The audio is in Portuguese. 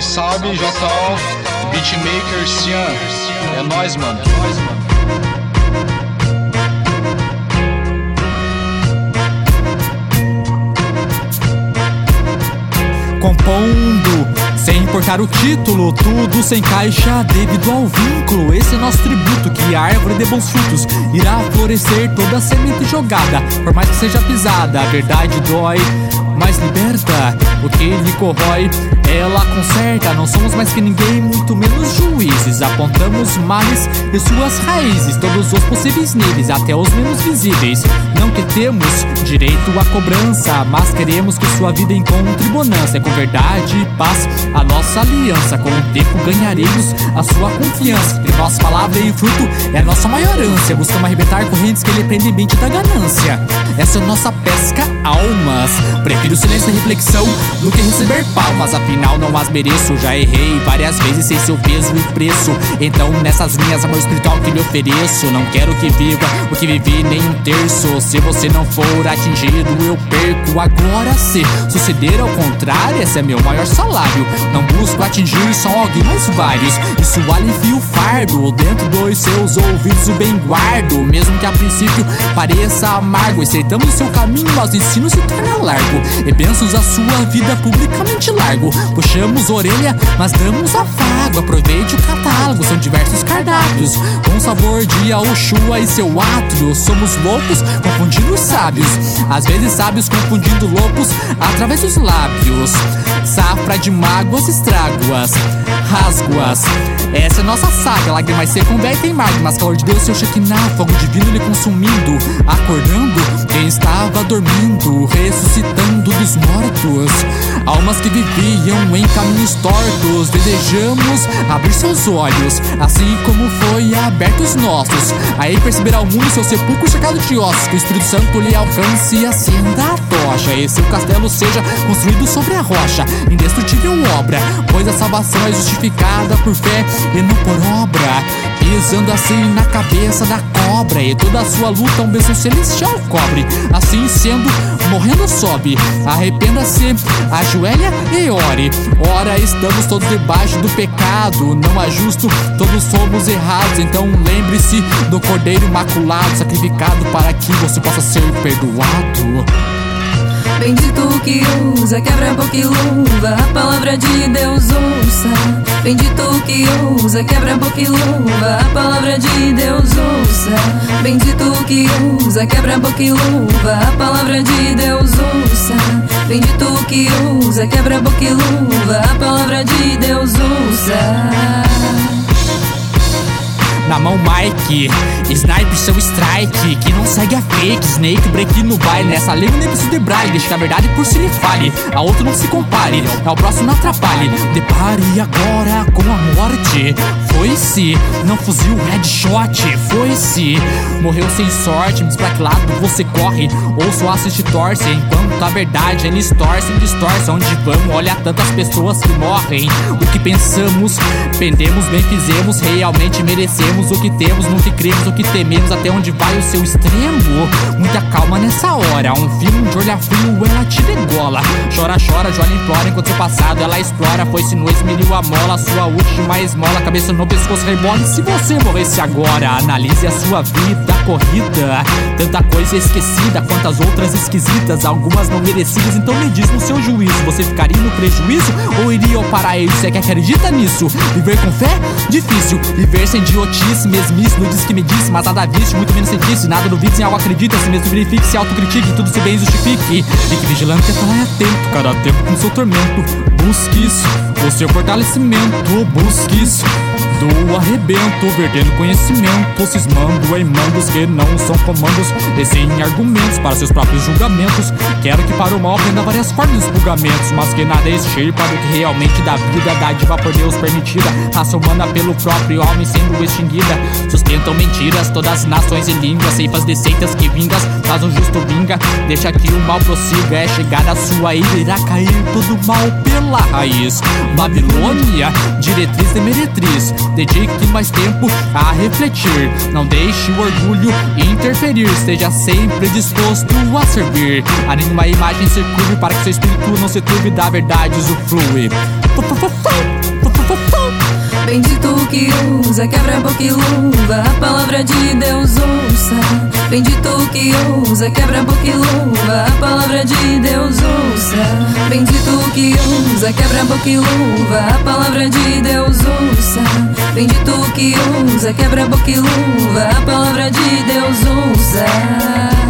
Salve, salve, JO, Beatmaker Cian. É nóis, mano. É nóis, mano. Compondo, sem importar o título, tudo sem caixa devido ao vínculo. Esse é nosso tributo, que a árvore de bons frutos irá florescer toda semente jogada, por mais que seja pisada. A verdade dói, mas liberta o que lhe corrói. Ela conserta, não somos mais que ninguém, muito menos juízes. Apontamos males e suas raízes, todos os possíveis níveis, até os menos visíveis. Não que temos direito à cobrança, mas queremos que sua vida encontre bonança. É com verdade e paz a nossa aliança. Com o tempo ganharemos a sua confiança. E nossa palavra e fruto é a nossa maior ânsia. Buscamos arrebentar correntes que lhe prendem mente da ganância. Essa é nossa pesca almas. Prefiro silêncio e reflexão do que receber palmas. Afinal, não as mereço. Já errei várias vezes sem seu peso e preço. Então, nessas linhas, amor espiritual que lhe ofereço. Não quero que viva o que vivi nem um terço. Se você não for atingido, eu perco. Agora, se suceder ao contrário, esse é meu maior salário. Não busco atingir só alguém, mas vários. Isso alivia o fardo. Dentro dos seus ouvidos, o bem guardo. Mesmo que a princípio pareça amargo. Estreitamos seu caminho, mas o ensino se torna largo. E bênçãos a sua vida publicamente largo. Puxamos orelha, mas damos afago. Aproveite o catálogo, são diversos cardápios. Com sabor de Aoshua e seu átrio. Somos loucos, confundindo os sábios. Às vezes sábios confundindo loucos através dos lábios. Safra de mágoas, estrago-as, rasgo-as. Essa é nossa saga, lágrimas se convertem em magmas. Calor de Deus, seu Shekinah, fogo divino lhe consumindo. Acordando quem estava dormindo, ressuscitando dos mortos. Almas que viviam em caminhos tortos, desejamos abrir seus olhos, assim como foi aberto os nossos. Aí perceberá o mundo seu sepulcro cercado de ossos. Que o Espírito Santo lhe alcance e acenda a tocha. E seu castelo seja construído sobre a rocha, indestrutível obra, pois a salvação é justificada por fé e não por obra. Pisando assim na cabeça da cobra, e toda a sua luta um beijo celestial cobre. Assim sendo, morrendo sobe. Arrependa-se, ajoelha e ore. Ora, estamos todos debaixo do pecado. Não há justo, todos somos errados. Então lembre-se do Cordeiro Imaculado, sacrificado para que você possa ser perdoado. Bendito que usa, quebra boca e luva, a palavra de Deus ouça. Bendito que usa, quebra boca e luva, a palavra de Deus ouça. Bendito que usa, quebra boca e luva, a palavra de Deus ouça. Bendito que usa, quebra boca e luva, a palavra de Deus ouça. Na mão Mike, Sniper seu strike Que não segue a fake, Snake break no baile Nessa língua nem preciso de braille. Deixa que a verdade por si lhe fale A outra não se compare, ao próximo não atrapalhe. Depare agora com a morte Foi-se, não fuzil headshot. Foi-se, morreu sem sorte Mas pra que lado você corre? Ou só assiste torce. Enquanto a verdade eles torcem, distorcem Onde vamos, olha tantas pessoas que morrem. O que pensamos, pendemos, bem fizemos. Realmente merecemos o que temos, no que cremos, o que tememos, até onde vai o seu extremo. Muita calma nessa hora, um filme de olhar frio, ela te degola. Chora, chora, joga implora, enquanto seu passado ela explora. Foi-se no esmeriu a mola, sua última esmola, cabeça no pescoço se você morresse agora, analise a sua vida corrida. Tanta coisa esquecida, quantas outras esquisitas, algumas não merecidas. Então me diz no seu juízo, você ficaria no prejuízo ou iria ao paraíso? Você que acredita nisso? Viver com fé? Difícil. Viver sem idiotice mesmice, não disse que me disse, mas nada viste, muito menos sentisse, nada duvide, em algo acredita, se mesmo verifique, se autocritique, tudo se bem justifique. Fique vigilante, é falar atento, cada tempo com seu tormento. Busque isso, o seu fortalecimento, busque isso. Arrebento, perdendo conhecimento, cismando em mandos que não são comandos, e sem argumentos para seus próprios julgamentos. Quero que para o mal aprenda várias formas de expurgamentos, mas que nada extirpa do que realmente dá vida, dádiva por Deus permitida, raça humana pelo próprio homem sendo extinguida. Sustentam mentiras, todas as nações e línguas, ceifas de seitas que vingas, faz um justo vinga, deixa que o mal prossiga, é chegada a sua ira, irá cair todo o mal pela raiz. Babilônia, diretriz de meretriz, dedique mais tempo a refletir, não deixe o orgulho interferir, esteja sempre disposto a servir. A nenhuma imagem curve para que seu espírito não se turbe da verdade usufrui. Bendito que usa quebra-boca e luva, a palavra de Deus ouça. Bendito que usa quebra-boca e luva, a palavra de Deus ouça. Bendito que usa quebra-boca e luva, a palavra de Deus ouça. Bendito que usa quebra-boca e luva, a palavra de Deus ouça.